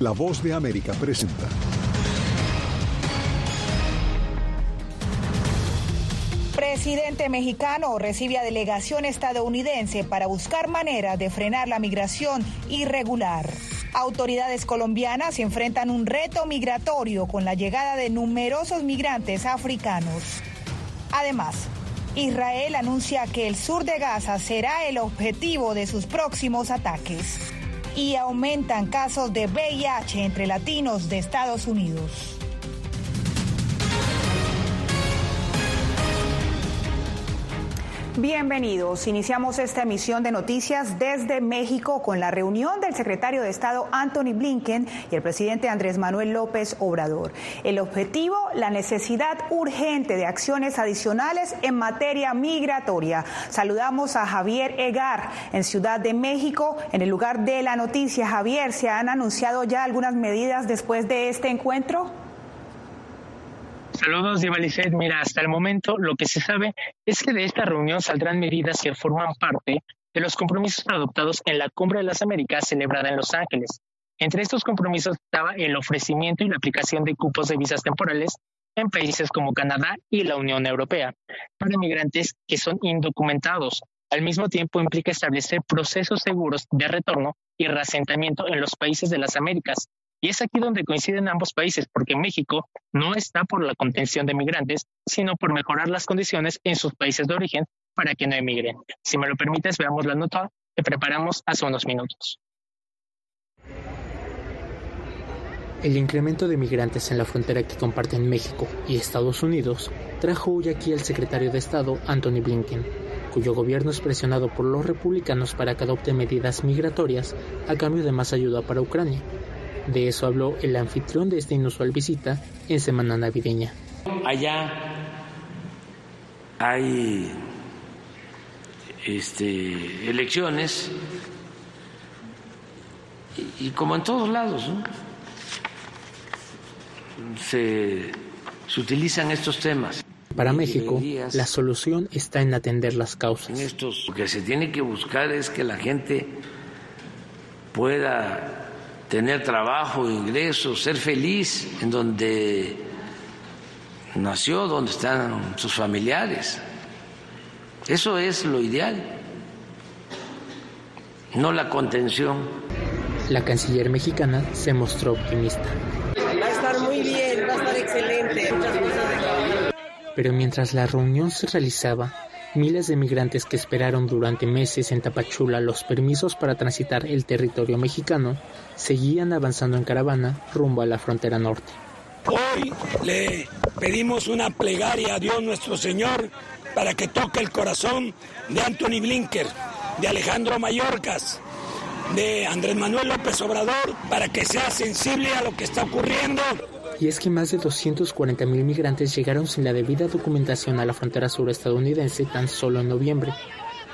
La voz de América presenta. Presidente mexicano recibe a delegación estadounidense para buscar maneras de frenar la migración irregular. Autoridades colombianas enfrentan un reto migratorio con la llegada de numerosos migrantes africanos. Además, Israel anuncia que el sur de Gaza será el objetivo de sus próximos ataques. Y aumentan casos de VIH entre latinos de Estados Unidos. Bienvenidos. Iniciamos esta emisión de noticias desde México con la reunión del secretario de Estado Anthony Blinken y el presidente Andrés Manuel López Obrador. El objetivo, la necesidad urgente de acciones adicionales en materia migratoria. Saludamos a Javier Egar en Ciudad de México. En el lugar de la noticia, Javier, ¿se han anunciado ya algunas medidas después de este encuentro? Saludos, Divalicet. Mira, hasta el momento lo que se sabe es que de esta reunión saldrán medidas que forman parte de los compromisos adoptados en la Cumbre de las Américas celebrada en Los Ángeles. Entre estos compromisos estaba el ofrecimiento y la aplicación de cupos de visas temporales en países como Canadá y la Unión Europea para inmigrantes que son indocumentados. Al mismo tiempo implica establecer procesos seguros de retorno y reasentamiento en los países de las Américas, y es aquí donde coinciden ambos países, porque México no está por la contención de migrantes, sino por mejorar las condiciones en sus países de origen para que no emigren. Si me lo permites, veamos la nota que preparamos hace unos minutos. El incremento de migrantes en la frontera que comparten México y Estados Unidos trajo hoy aquí al secretario de Estado, Anthony Blinken, cuyo gobierno es presionado por los republicanos para que adopte medidas migratorias a cambio de más ayuda para Ucrania, de eso habló el anfitrión de esta inusual visita en semana navideña. Allá hay este, elecciones y, como en todos lados se, se utilizan estos temas. Para México, la solución está en atender las causas. lo que se tiene que buscar es que la gente pueda tener trabajo, ingresos, ser feliz en donde nació, donde están sus familiares. Eso es lo ideal, no la contención. La canciller mexicana se mostró optimista. Va a estar muy bien, va a estar excelente. Pero mientras la reunión se realizaba, Miles de migrantes que esperaron durante meses en Tapachula los permisos para transitar el territorio mexicano seguían avanzando en caravana rumbo a la frontera norte. Hoy le pedimos una plegaria a Dios nuestro Señor para que toque el corazón de Anthony Blinker, de Alejandro Mayorkas, de Andrés Manuel López Obrador, para que sea sensible a lo que está ocurriendo y es que más de 240.000 migrantes llegaron sin la debida documentación a la frontera sur estadounidense tan solo en noviembre,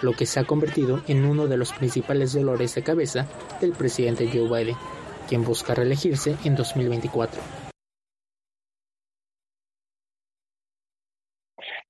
lo que se ha convertido en uno de los principales dolores de cabeza del presidente Joe Biden, quien busca reelegirse en 2024.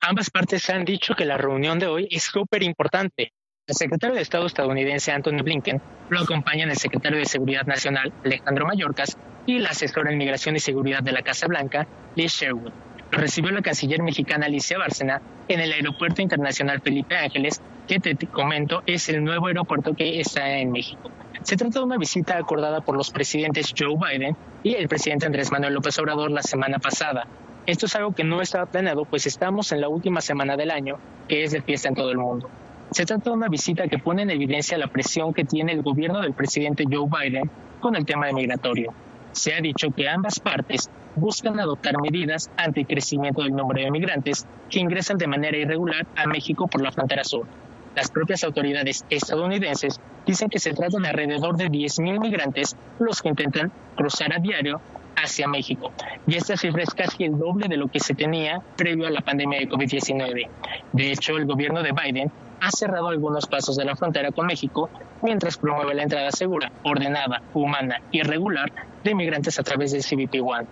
Ambas partes han dicho que la reunión de hoy es súper importante. El secretario de Estado estadounidense Anthony Blinken lo acompaña el secretario de Seguridad Nacional Alejandro Mayorkas y la asesora en Migración y Seguridad de la Casa Blanca, Liz Sherwood. recibió la canciller mexicana Alicia Bárcena en el Aeropuerto Internacional Felipe Ángeles, que te comento es el nuevo aeropuerto que está en México. Se trata de una visita acordada por los presidentes Joe Biden y el presidente Andrés Manuel López Obrador la semana pasada. Esto es algo que no estaba planeado, pues estamos en la última semana del año, que es de fiesta en todo el mundo. Se trata de una visita que pone en evidencia la presión que tiene el gobierno del presidente Joe Biden con el tema de migratorio se ha dicho que ambas partes buscan adoptar medidas ante el crecimiento del número de migrantes que ingresan de manera irregular a México por la frontera sur. Las propias autoridades estadounidenses dicen que se trata de alrededor de 10.000 migrantes los que intentan cruzar a diario hacia México. Y esta cifra es casi el doble de lo que se tenía previo a la pandemia de COVID-19. De hecho, el gobierno de Biden ha cerrado algunos pasos de la frontera con México mientras promueve la entrada segura, ordenada, humana y regular de migrantes a través del CBP One.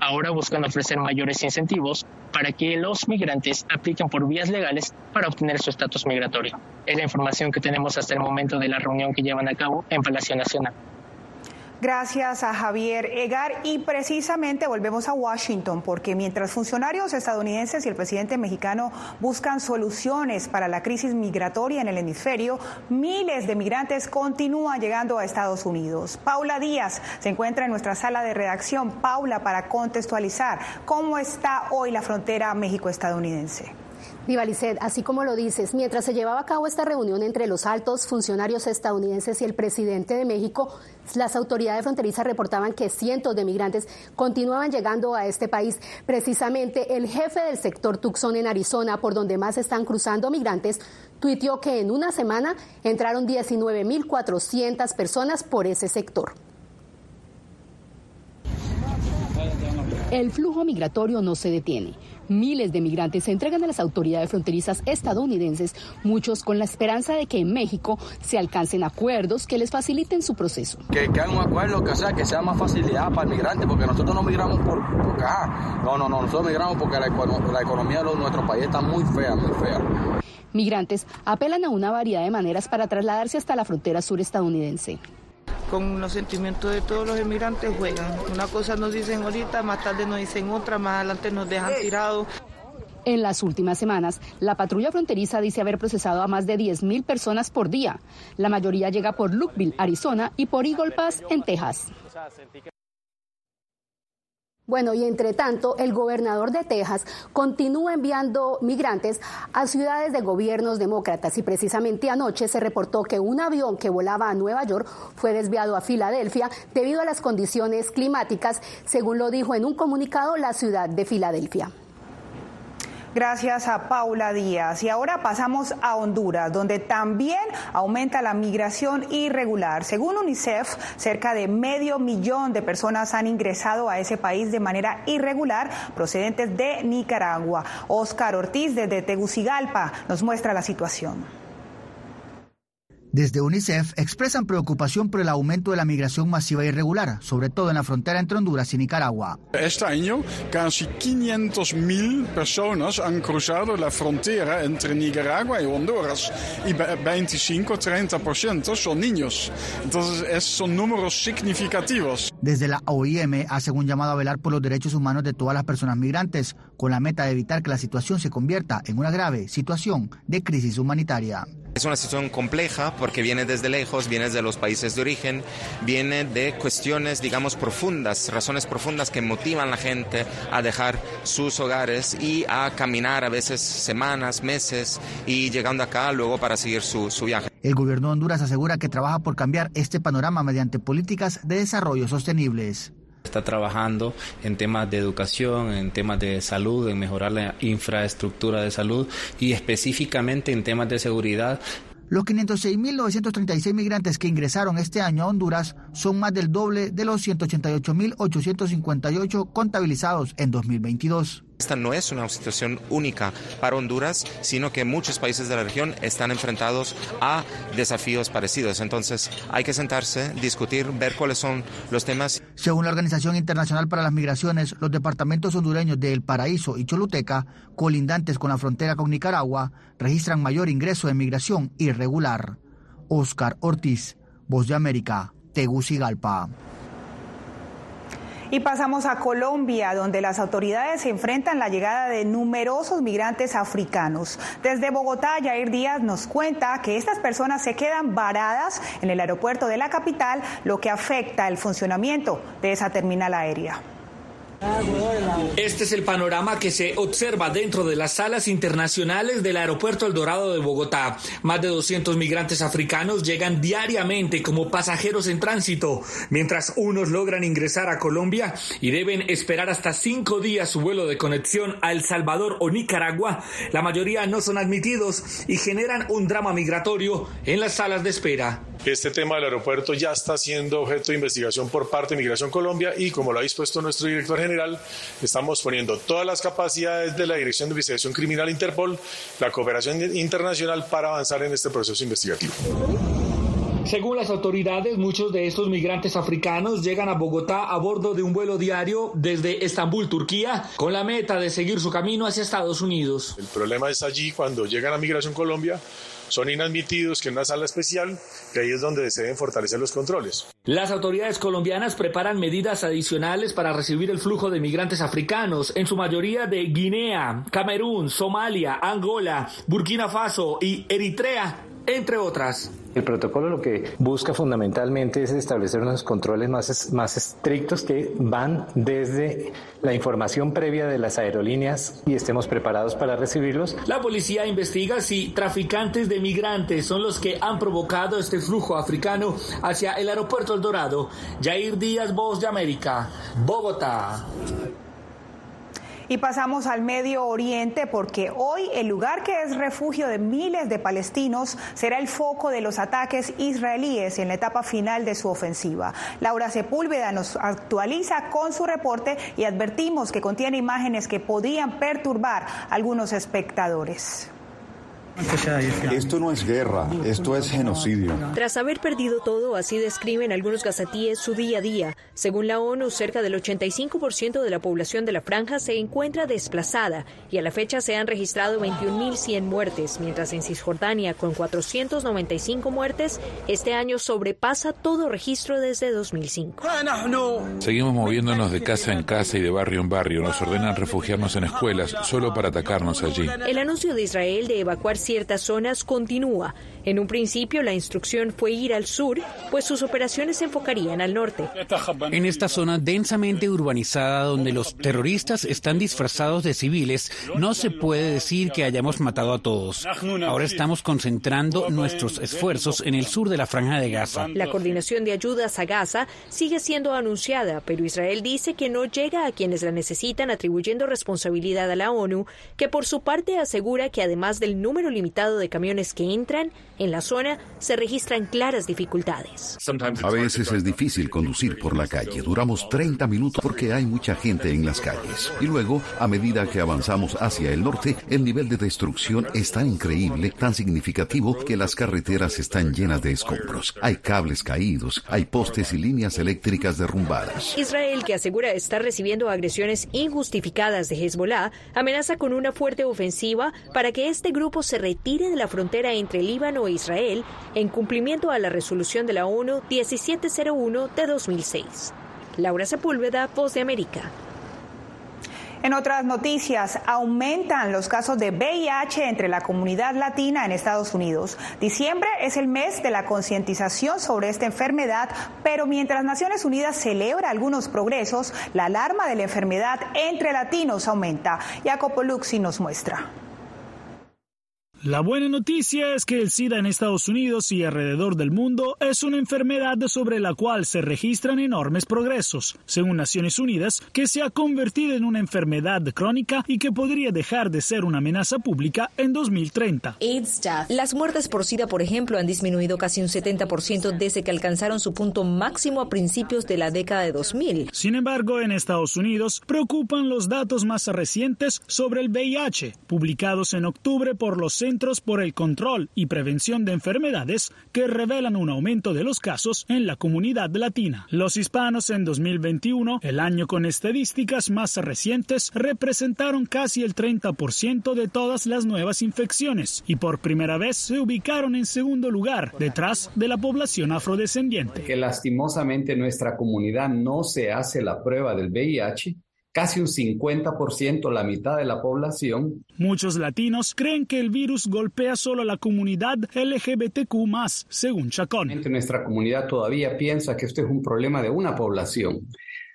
ahora buscan ofrecer mayores incentivos para que los migrantes apliquen por vías legales para obtener su estatus migratorio. Es la información que tenemos hasta el momento de la reunión que llevan a cabo en Palacio Nacional. Gracias a Javier Egar y precisamente volvemos a Washington porque mientras funcionarios estadounidenses y el presidente mexicano buscan soluciones para la crisis migratoria en el hemisferio, miles de migrantes continúan llegando a Estados Unidos. Paula Díaz se encuentra en nuestra sala de redacción. Paula, para contextualizar, ¿cómo está hoy la frontera México-estadounidense? Vivalicet, así como lo dices, mientras se llevaba a cabo esta reunión entre los altos funcionarios estadounidenses y el presidente de México, las autoridades fronterizas reportaban que cientos de migrantes continuaban llegando a este país. Precisamente el jefe del sector Tucson en Arizona, por donde más están cruzando migrantes, tuiteó que en una semana entraron 19.400 personas por ese sector. El flujo migratorio no se detiene. Miles de migrantes se entregan a las autoridades fronterizas estadounidenses, muchos con la esperanza de que en México se alcancen acuerdos que les faciliten su proceso. Que, que un acuerdo que sea, que sea más facilidad para el migrante, porque nosotros no migramos por, por No, no, no, nosotros migramos porque la, la economía de nuestro país está muy fea, muy fea. Migrantes apelan a una variedad de maneras para trasladarse hasta la frontera sur estadounidense con los sentimientos de todos los emigrantes juegan. Una cosa nos dicen ahorita, más tarde nos dicen otra, más adelante nos dejan tirados. En las últimas semanas, la patrulla fronteriza dice haber procesado a más de 10.000 personas por día. La mayoría llega por Lukeville, Arizona, y por Eagle Pass, en Texas. Bueno, y entre tanto, el gobernador de Texas continúa enviando migrantes a ciudades de gobiernos demócratas y precisamente anoche se reportó que un avión que volaba a Nueva York fue desviado a Filadelfia debido a las condiciones climáticas, según lo dijo en un comunicado la ciudad de Filadelfia. Gracias a Paula Díaz. Y ahora pasamos a Honduras, donde también aumenta la migración irregular. Según UNICEF, cerca de medio millón de personas han ingresado a ese país de manera irregular procedentes de Nicaragua. Oscar Ortiz desde Tegucigalpa nos muestra la situación. Desde UNICEF expresan preocupación por el aumento de la migración masiva e irregular, sobre todo en la frontera entre Honduras y Nicaragua. Este año, casi 500.000 personas han cruzado la frontera entre Nicaragua y Honduras y 25-30% son niños. Entonces, son números significativos. Desde la OIM hacen un llamado a velar por los derechos humanos de todas las personas migrantes, con la meta de evitar que la situación se convierta en una grave situación de crisis humanitaria. Es una situación compleja porque viene desde lejos, viene de los países de origen, viene de cuestiones, digamos, profundas, razones profundas que motivan a la gente a dejar sus hogares y a caminar a veces semanas, meses y llegando acá luego para seguir su, su viaje. El gobierno de Honduras asegura que trabaja por cambiar este panorama mediante políticas de desarrollo sostenibles. Está trabajando en temas de educación, en temas de salud, en mejorar la infraestructura de salud y específicamente en temas de seguridad. Los 506.936 migrantes que ingresaron este año a Honduras son más del doble de los 188.858 contabilizados en 2022. Esta no es una situación única para Honduras, sino que muchos países de la región están enfrentados a desafíos parecidos. Entonces hay que sentarse, discutir, ver cuáles son los temas. Según la Organización Internacional para las Migraciones, los departamentos hondureños de El Paraíso y Choluteca, colindantes con la frontera con Nicaragua, registran mayor ingreso de migración irregular. Oscar Ortiz, Voz de América, Tegucigalpa. Y pasamos a Colombia, donde las autoridades se enfrentan la llegada de numerosos migrantes africanos. Desde Bogotá, Jair Díaz nos cuenta que estas personas se quedan varadas en el aeropuerto de la capital, lo que afecta el funcionamiento de esa terminal aérea. Este es el panorama que se observa dentro de las salas internacionales del Aeropuerto El Dorado de Bogotá. Más de 200 migrantes africanos llegan diariamente como pasajeros en tránsito, mientras unos logran ingresar a Colombia y deben esperar hasta cinco días su vuelo de conexión a El Salvador o Nicaragua. La mayoría no son admitidos y generan un drama migratorio en las salas de espera. Este tema del aeropuerto ya está siendo objeto de investigación por parte de Migración Colombia y como lo ha dispuesto nuestro director general, estamos poniendo todas las capacidades de la Dirección de Investigación Criminal Interpol, la cooperación internacional para avanzar en este proceso investigativo. Según las autoridades, muchos de estos migrantes africanos llegan a Bogotá a bordo de un vuelo diario desde Estambul, Turquía, con la meta de seguir su camino hacia Estados Unidos. El problema es allí cuando llegan a Migración Colombia son inadmitidos que en una sala especial, que ahí es donde se deben fortalecer los controles. Las autoridades colombianas preparan medidas adicionales para recibir el flujo de migrantes africanos, en su mayoría de Guinea, Camerún, Somalia, Angola, Burkina Faso y Eritrea, entre otras. El protocolo lo que busca fundamentalmente es establecer unos controles más, más estrictos que van desde la información previa de las aerolíneas y estemos preparados para recibirlos. La policía investiga si traficantes de migrantes son los que han provocado este flujo africano hacia el aeropuerto El Dorado. Jair Díaz, Voz de América, Bogotá. Y pasamos al Medio Oriente porque hoy el lugar que es refugio de miles de palestinos será el foco de los ataques israelíes en la etapa final de su ofensiva. Laura Sepúlveda nos actualiza con su reporte y advertimos que contiene imágenes que podrían perturbar a algunos espectadores. Esto no es guerra, esto es genocidio. Tras haber perdido todo, así describen algunos gazatíes su día a día. Según la ONU, cerca del 85% de la población de la franja se encuentra desplazada y a la fecha se han registrado 21.100 muertes, mientras en Cisjordania, con 495 muertes, este año sobrepasa todo registro desde 2005. Seguimos moviéndonos de casa en casa y de barrio en barrio. Nos ordenan refugiarnos en escuelas solo para atacarnos allí. El anuncio de Israel de evacuar ciertas zonas continúa. En un principio la instrucción fue ir al sur, pues sus operaciones se enfocarían al norte. En esta zona densamente urbanizada donde los terroristas están disfrazados de civiles, no se puede decir que hayamos matado a todos. Ahora estamos concentrando nuestros esfuerzos en el sur de la franja de Gaza. La coordinación de ayudas a Gaza sigue siendo anunciada, pero Israel dice que no llega a quienes la necesitan atribuyendo responsabilidad a la ONU, que por su parte asegura que además del número limitado de camiones que entran, en la zona se registran claras dificultades. A veces es difícil conducir por la calle. Duramos 30 minutos porque hay mucha gente en las calles. Y luego, a medida que avanzamos hacia el norte, el nivel de destrucción es tan increíble, tan significativo, que las carreteras están llenas de escombros. Hay cables caídos, hay postes y líneas eléctricas derrumbadas. Israel, que asegura estar recibiendo agresiones injustificadas de Hezbollah, amenaza con una fuerte ofensiva para que este grupo se retire de la frontera entre Líbano e Israel en cumplimiento a la resolución de la ONU 1701 de 2006. Laura Sepúlveda, Voz de América. En otras noticias, aumentan los casos de VIH entre la comunidad latina en Estados Unidos. Diciembre es el mes de la concientización sobre esta enfermedad, pero mientras Naciones Unidas celebra algunos progresos, la alarma de la enfermedad entre latinos aumenta. Jacopo Luxi nos muestra. La buena noticia es que el SIDA en Estados Unidos y alrededor del mundo es una enfermedad sobre la cual se registran enormes progresos, según Naciones Unidas, que se ha convertido en una enfermedad crónica y que podría dejar de ser una amenaza pública en 2030. Las muertes por SIDA, por ejemplo, han disminuido casi un 70% desde que alcanzaron su punto máximo a principios de la década de 2000. Sin embargo, en Estados Unidos preocupan los datos más recientes sobre el VIH, publicados en octubre por los Centros por el Control y Prevención de Enfermedades que revelan un aumento de los casos en la comunidad latina. Los hispanos en 2021, el año con estadísticas más recientes, representaron casi el 30% de todas las nuevas infecciones y por primera vez se ubicaron en segundo lugar, detrás de la población afrodescendiente. Que lastimosamente nuestra comunidad no se hace la prueba del VIH casi un 50%, la mitad de la población. Muchos latinos creen que el virus golpea solo a la comunidad LGBTQ, según Chacón. Nuestra comunidad todavía piensa que esto es un problema de una población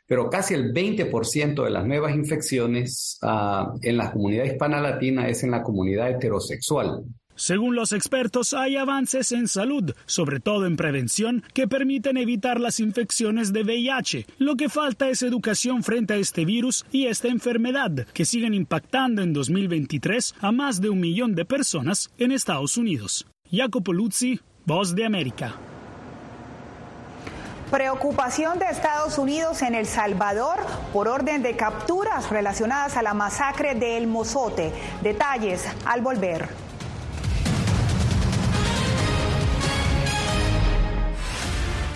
pero casi el 20% de las nuevas infecciones uh, en la comunidad hispana latina es en la comunidad heterosexual. Según los expertos, hay avances en salud, sobre todo en prevención, que permiten evitar las infecciones de VIH. Lo que falta es educación frente a este virus y esta enfermedad, que siguen impactando en 2023 a más de un millón de personas en Estados Unidos. Jacopo Luzzi, Voz de América. Preocupación de Estados Unidos en El Salvador por orden de capturas relacionadas a la masacre de El Mozote. Detalles al volver.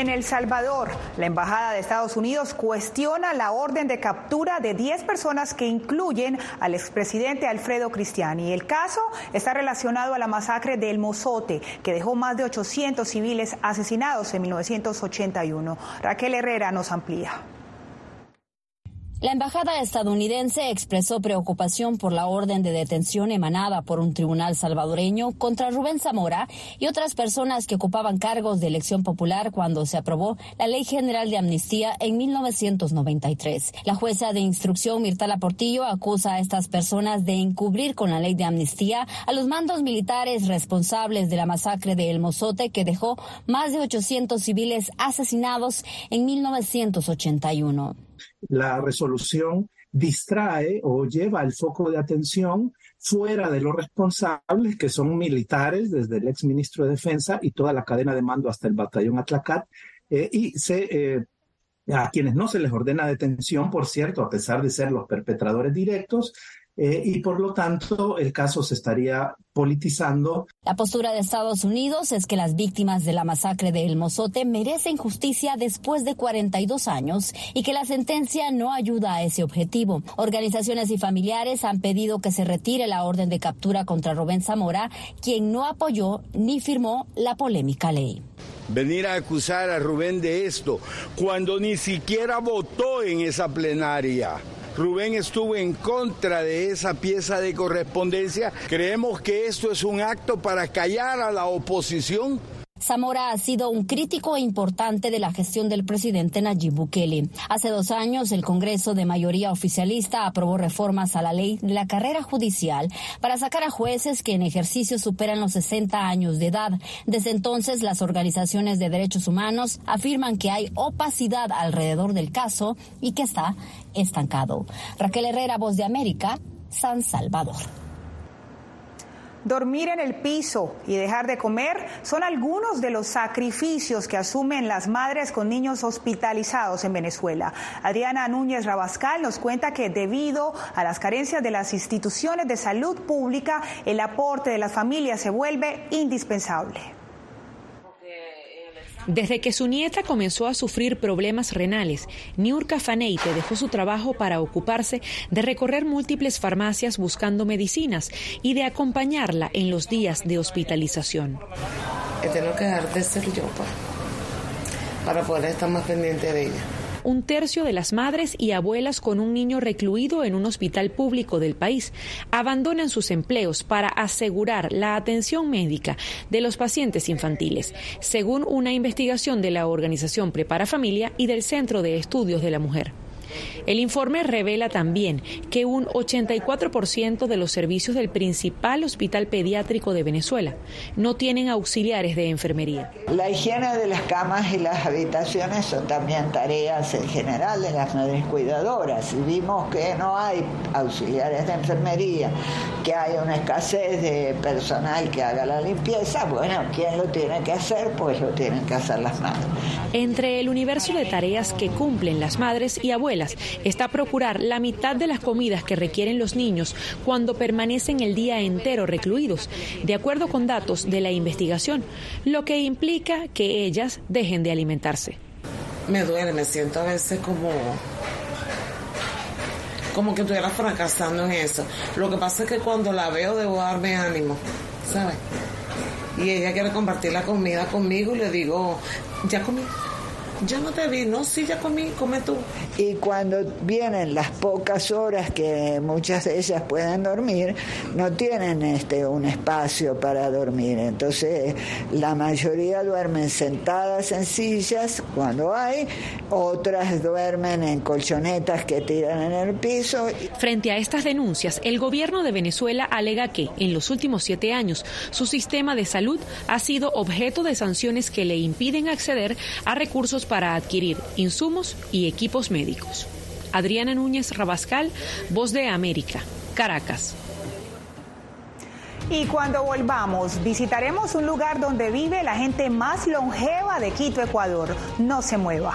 En El Salvador, la Embajada de Estados Unidos cuestiona la orden de captura de 10 personas que incluyen al expresidente Alfredo Cristiani. El caso está relacionado a la masacre del Mozote, que dejó más de 800 civiles asesinados en 1981. Raquel Herrera nos amplía. La embajada estadounidense expresó preocupación por la orden de detención emanada por un tribunal salvadoreño contra Rubén Zamora y otras personas que ocupaban cargos de elección popular cuando se aprobó la Ley General de Amnistía en 1993. La jueza de instrucción Mirtala Portillo acusa a estas personas de encubrir con la Ley de Amnistía a los mandos militares responsables de la masacre de El Mozote que dejó más de 800 civiles asesinados en 1981 la resolución distrae o lleva el foco de atención fuera de los responsables, que son militares, desde el ex ministro de Defensa y toda la cadena de mando hasta el batallón Atlacat, eh, y eh, a quienes no se les ordena detención, por cierto, a pesar de ser los perpetradores directos, eh, y por lo tanto el caso se estaría politizando. La postura de Estados Unidos es que las víctimas de la masacre de El Mozote merecen justicia después de 42 años y que la sentencia no ayuda a ese objetivo. Organizaciones y familiares han pedido que se retire la orden de captura contra Rubén Zamora, quien no apoyó ni firmó la polémica ley venir a acusar a Rubén de esto cuando ni siquiera votó en esa plenaria. Rubén estuvo en contra de esa pieza de correspondencia. Creemos que esto es un acto para callar a la oposición Zamora ha sido un crítico importante de la gestión del presidente Nayib Bukele. Hace dos años, el Congreso de mayoría oficialista aprobó reformas a la ley de la carrera judicial para sacar a jueces que en ejercicio superan los 60 años de edad. Desde entonces, las organizaciones de derechos humanos afirman que hay opacidad alrededor del caso y que está estancado. Raquel Herrera, Voz de América, San Salvador. Dormir en el piso y dejar de comer son algunos de los sacrificios que asumen las madres con niños hospitalizados en Venezuela. Adriana Núñez Rabascal nos cuenta que debido a las carencias de las instituciones de salud pública, el aporte de las familias se vuelve indispensable. Desde que su nieta comenzó a sufrir problemas renales, Niurka Faneite dejó su trabajo para ocuparse de recorrer múltiples farmacias buscando medicinas y de acompañarla en los días de hospitalización. Tengo que dejar de ser yo para poder estar más pendiente de ella. Un tercio de las madres y abuelas con un niño recluido en un hospital público del país abandonan sus empleos para asegurar la atención médica de los pacientes infantiles, según una investigación de la organización Prepara Familia y del Centro de Estudios de la Mujer. El informe revela también que un 84% de los servicios del principal hospital pediátrico de Venezuela no tienen auxiliares de enfermería. La higiene de las camas y las habitaciones son también tareas en general de las madres cuidadoras. Y vimos que no hay auxiliares de enfermería, que hay una escasez de personal que haga la limpieza, bueno, ¿quién lo tiene que hacer? Pues lo tienen que hacer las madres. Entre el universo de tareas que cumplen las madres y abuelas, está procurar la mitad de las comidas que requieren los niños cuando permanecen el día entero recluidos, de acuerdo con datos de la investigación, lo que implica que ellas dejen de alimentarse. Me duele, me siento a veces como como que estuviera fracasando en eso. Lo que pasa es que cuando la veo debo darme ánimo, ¿sabes? Y ella quiere compartir la comida conmigo y le digo, ya comí ya no te vi, no, sí, ya comí, come tú. Y cuando vienen las pocas horas que muchas de ellas pueden dormir, no tienen este un espacio para dormir. Entonces, la mayoría duermen sentadas en sillas cuando hay, otras duermen en colchonetas que tiran en el piso. Frente a estas denuncias, el gobierno de Venezuela alega que en los últimos siete años su sistema de salud ha sido objeto de sanciones que le impiden acceder a recursos para adquirir insumos y equipos médicos. Adriana Núñez Rabascal, Voz de América, Caracas. Y cuando volvamos, visitaremos un lugar donde vive la gente más longeva de Quito, Ecuador. No se mueva.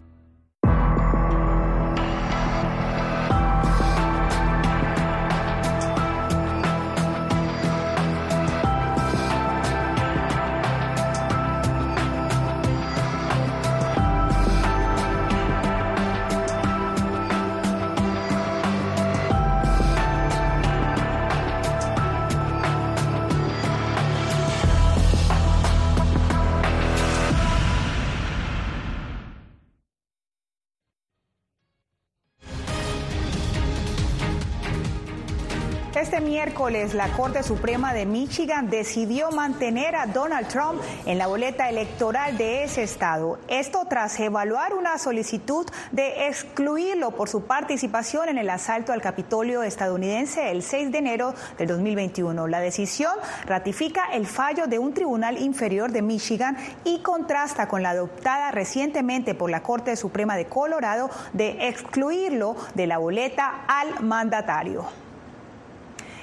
Miércoles, la Corte Suprema de Michigan decidió mantener a Donald Trump en la boleta electoral de ese estado. Esto tras evaluar una solicitud de excluirlo por su participación en el asalto al Capitolio estadounidense el 6 de enero del 2021. La decisión ratifica el fallo de un tribunal inferior de Michigan y contrasta con la adoptada recientemente por la Corte Suprema de Colorado de excluirlo de la boleta al mandatario.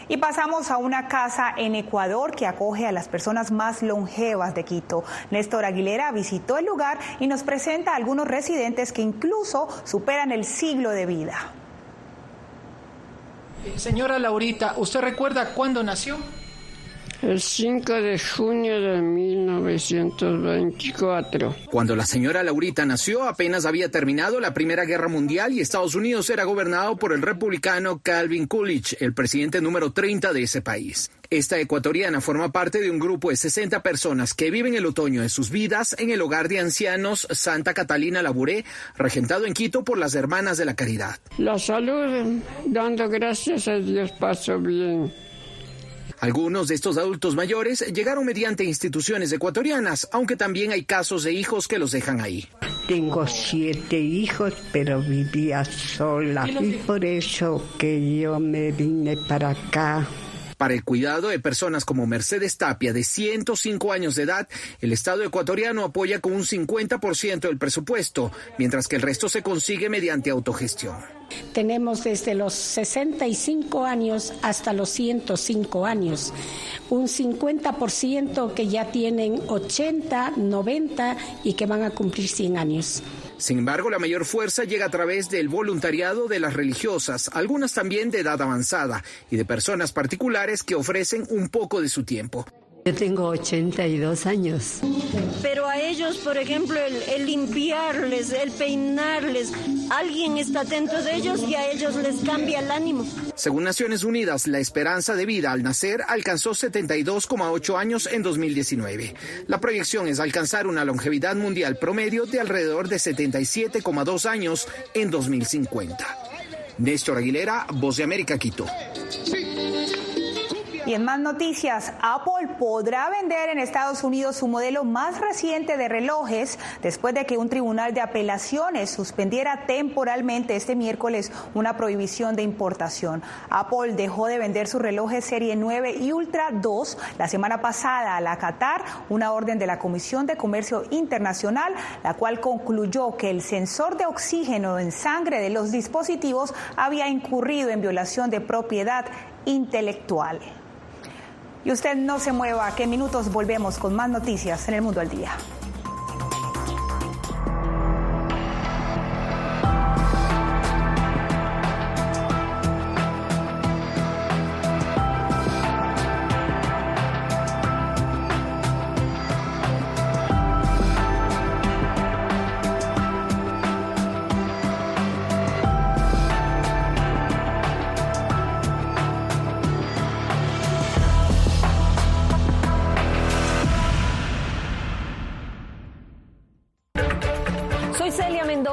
Y pasamos a una casa en Ecuador que acoge a las personas más longevas de Quito. Néstor Aguilera visitó el lugar y nos presenta a algunos residentes que incluso superan el siglo de vida. Señora Laurita, ¿usted recuerda cuándo nació? El 5 de junio de 1924. Cuando la señora Laurita nació, apenas había terminado la Primera Guerra Mundial y Estados Unidos era gobernado por el republicano Calvin Coolidge, el presidente número 30 de ese país. Esta ecuatoriana forma parte de un grupo de 60 personas que viven el otoño de sus vidas en el hogar de ancianos Santa Catalina Laburé, regentado en Quito por las Hermanas de la Caridad. La salud, dando gracias a Dios, paso bien. Algunos de estos adultos mayores llegaron mediante instituciones ecuatorianas, aunque también hay casos de hijos que los dejan ahí. Tengo siete hijos, pero vivía sola y por eso que yo me vine para acá. Para el cuidado de personas como Mercedes Tapia, de 105 años de edad, el Estado ecuatoriano apoya con un 50% del presupuesto, mientras que el resto se consigue mediante autogestión. Tenemos desde los 65 años hasta los 105 años, un 50% que ya tienen 80, 90 y que van a cumplir 100 años. Sin embargo, la mayor fuerza llega a través del voluntariado de las religiosas, algunas también de edad avanzada, y de personas particulares que ofrecen un poco de su tiempo. Yo tengo 82 años. Pero a ellos, por ejemplo, el, limpiarles, el peinarles, alguien está atento de ellos y a ellos les cambia el ánimo. Según Naciones Unidas, la esperanza de vida al nacer alcanzó 72,8 años en 2019. La proyección es alcanzar una longevidad mundial promedio de alrededor de 77,2 años en 2050. Néstor Aguilera, Voz de América, Quito. Y en más noticias, Apple podrá vender en Estados Unidos su modelo más reciente de relojes después de que un tribunal de apelaciones suspendiera temporalmente este miércoles una prohibición de importación. Apple dejó de vender sus relojes Serie 9 y Ultra 2 la semana pasada a la Qatar, una orden de la Comisión de Comercio Internacional, la cual concluyó que el sensor de oxígeno en sangre de los dispositivos había incurrido en violación de propiedad intelectual. Y usted no se mueva, que en minutos volvemos con más noticias en el mundo al día.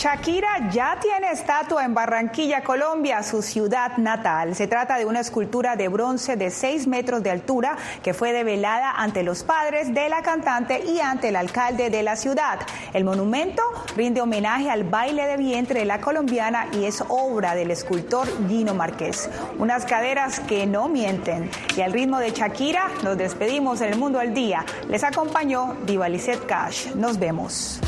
Shakira ya tiene estatua en Barranquilla, Colombia, su ciudad natal. Se trata de una escultura de bronce de 6 metros de altura que fue develada ante los padres de la cantante y ante el alcalde de la ciudad. El monumento rinde homenaje al baile de vientre de la colombiana y es obra del escultor Gino Márquez. Unas caderas que no mienten. Y al ritmo de Shakira nos despedimos en el mundo al día. Les acompañó Diva Cash. Nos vemos.